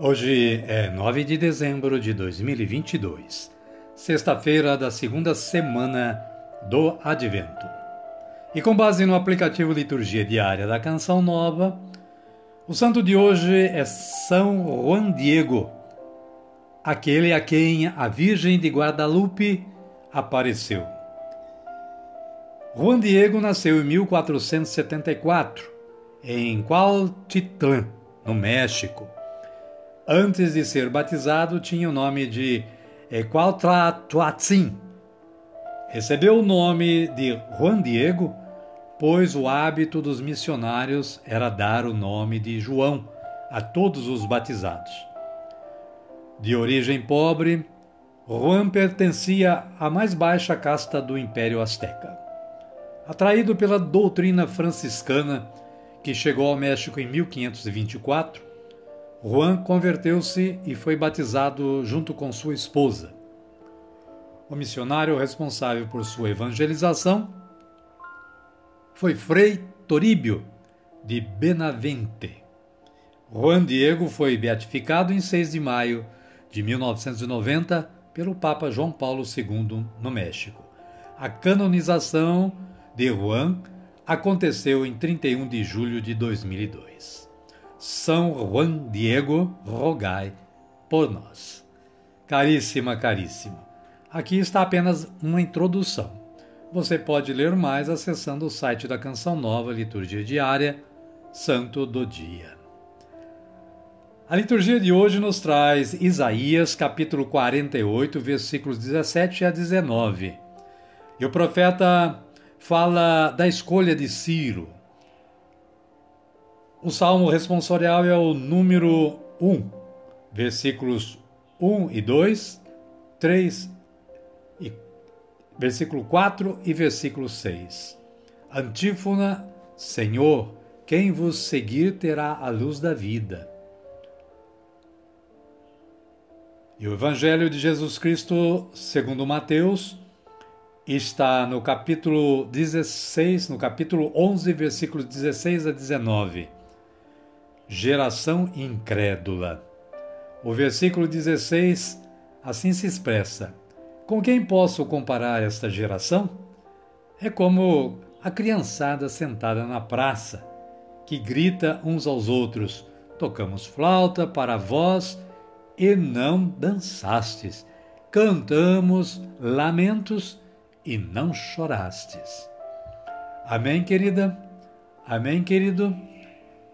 Hoje é 9 de dezembro de 2022, sexta-feira da segunda semana do Advento. E com base no aplicativo Liturgia Diária da Canção Nova, o santo de hoje é São Juan Diego, aquele a quem a Virgem de Guadalupe apareceu. Juan Diego nasceu em 1474, em Cuautitlán, no México antes de ser batizado, tinha o nome de Equaltlatuatzin. Recebeu o nome de Juan Diego, pois o hábito dos missionários era dar o nome de João a todos os batizados. De origem pobre, Juan pertencia à mais baixa casta do Império Azteca. Atraído pela doutrina franciscana, que chegou ao México em 1524, Juan converteu-se e foi batizado junto com sua esposa. O missionário responsável por sua evangelização foi Frei Toríbio de Benavente. Juan Diego foi beatificado em 6 de maio de 1990 pelo Papa João Paulo II no México. A canonização de Juan aconteceu em 31 de julho de 2002. São Juan Diego, rogai por nós. Caríssima, caríssimo, aqui está apenas uma introdução. Você pode ler mais acessando o site da Canção Nova Liturgia Diária, Santo do Dia. A liturgia de hoje nos traz Isaías, capítulo 48, versículos 17 a 19. E o profeta fala da escolha de Ciro, o salmo responsorial é o número 1, versículos 1 e 2, 3 e versículo 4 e versículo 6. Antífona: Senhor, quem vos seguir terá a luz da vida. E o Evangelho de Jesus Cristo, segundo Mateus, está no capítulo 16, no capítulo 11, versículos 16 a 19 geração incrédula. O versículo 16 assim se expressa: Com quem posso comparar esta geração? É como a criançada sentada na praça, que grita uns aos outros: Tocamos flauta para vós e não dançastes. Cantamos lamentos e não chorastes. Amém, querida? Amém, querido?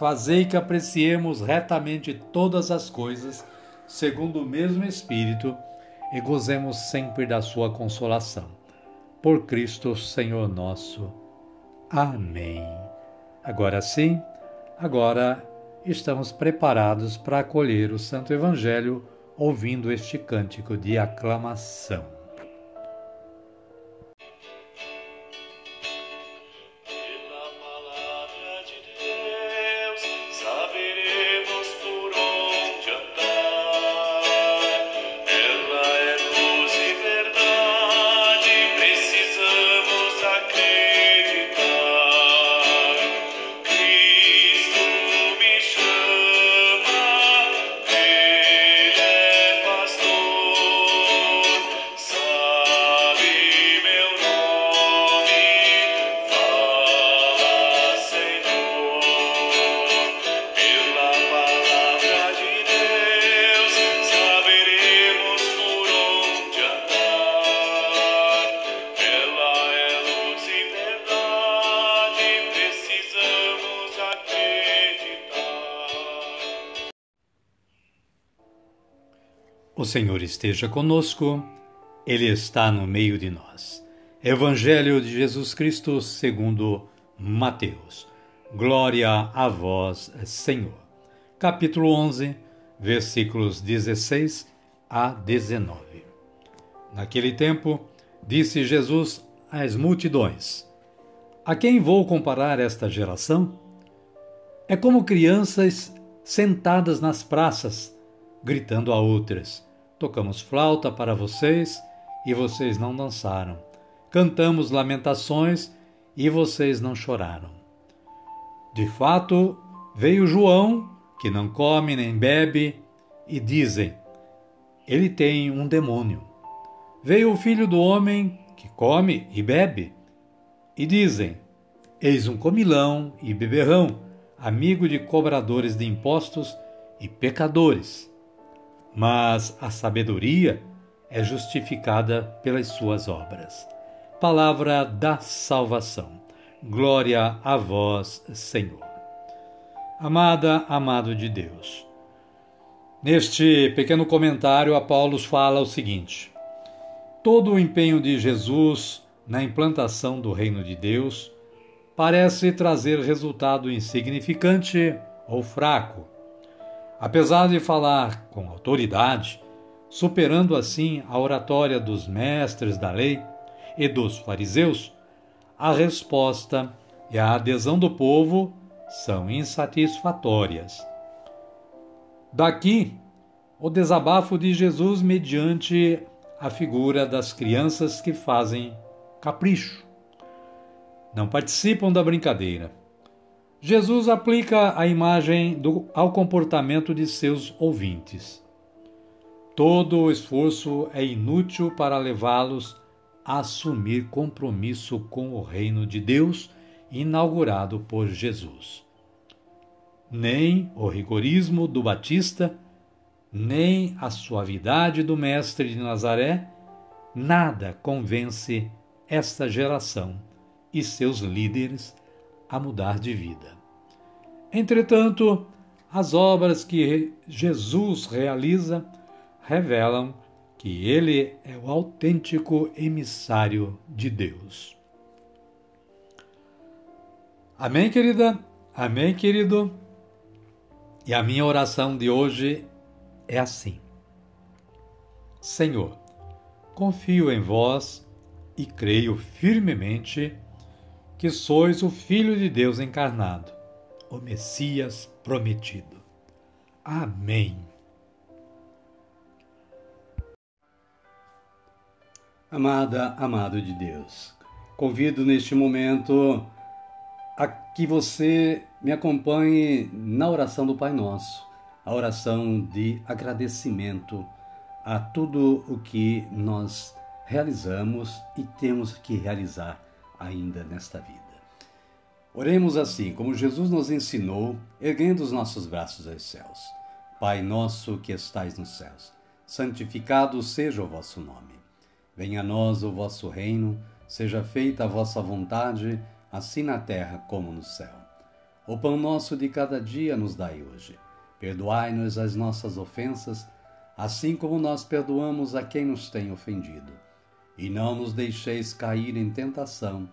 Fazei que apreciemos retamente todas as coisas, segundo o mesmo Espírito, e gozemos sempre da Sua consolação. Por Cristo Senhor nosso. Amém. Agora sim, agora estamos preparados para acolher o Santo Evangelho ouvindo este cântico de aclamação. O Senhor esteja conosco, Ele está no meio de nós. Evangelho de Jesus Cristo segundo Mateus. Glória a vós, Senhor. Capítulo 11, versículos 16 a 19. Naquele tempo, disse Jesus às multidões: A quem vou comparar esta geração? É como crianças sentadas nas praças, gritando a outras: Tocamos flauta para vocês e vocês não dançaram. Cantamos lamentações e vocês não choraram. De fato, veio João, que não come nem bebe, e dizem: Ele tem um demônio. Veio o filho do homem, que come e bebe, e dizem: Eis um comilão e beberrão, amigo de cobradores de impostos e pecadores mas a sabedoria é justificada pelas suas obras. Palavra da salvação. Glória a vós, Senhor. Amada, amado de Deus. Neste pequeno comentário, a Paulo fala o seguinte: todo o empenho de Jesus na implantação do reino de Deus parece trazer resultado insignificante ou fraco Apesar de falar com autoridade, superando assim a oratória dos mestres da lei e dos fariseus, a resposta e a adesão do povo são insatisfatórias. Daqui, o desabafo de Jesus mediante a figura das crianças que fazem capricho. Não participam da brincadeira Jesus aplica a imagem do, ao comportamento de seus ouvintes. Todo o esforço é inútil para levá-los a assumir compromisso com o reino de Deus inaugurado por Jesus. Nem o rigorismo do Batista, nem a suavidade do Mestre de Nazaré, nada convence esta geração e seus líderes a mudar de vida. Entretanto, as obras que Jesus realiza revelam que ele é o autêntico emissário de Deus. Amém, querida? Amém, querido? E a minha oração de hoje é assim: Senhor, confio em vós e creio firmemente que sois o Filho de Deus encarnado, o Messias prometido. Amém. Amada, amado de Deus, convido neste momento a que você me acompanhe na oração do Pai Nosso, a oração de agradecimento a tudo o que nós realizamos e temos que realizar ainda nesta vida. Oremos assim, como Jesus nos ensinou, erguendo os nossos braços aos céus. Pai nosso que estais nos céus, santificado seja o vosso nome. Venha a nós o vosso reino, seja feita a vossa vontade, assim na terra como no céu. O pão nosso de cada dia nos dai hoje. Perdoai-nos as nossas ofensas, assim como nós perdoamos a quem nos tem ofendido e não nos deixeis cair em tentação,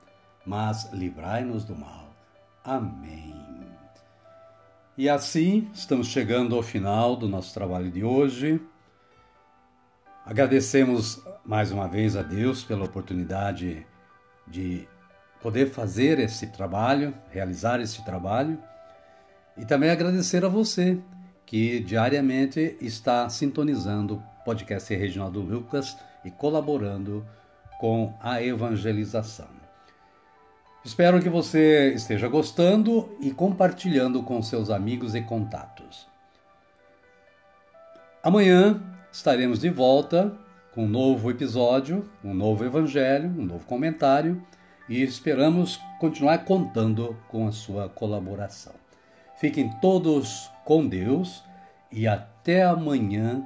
mas livrai-nos do mal. Amém. E assim, estamos chegando ao final do nosso trabalho de hoje. Agradecemos mais uma vez a Deus pela oportunidade de poder fazer esse trabalho, realizar esse trabalho, e também agradecer a você que diariamente está sintonizando podcast Reginaldo Lucas e colaborando com a evangelização. Espero que você esteja gostando e compartilhando com seus amigos e contatos. Amanhã estaremos de volta com um novo episódio, um novo evangelho, um novo comentário e esperamos continuar contando com a sua colaboração. Fiquem todos com Deus e até amanhã,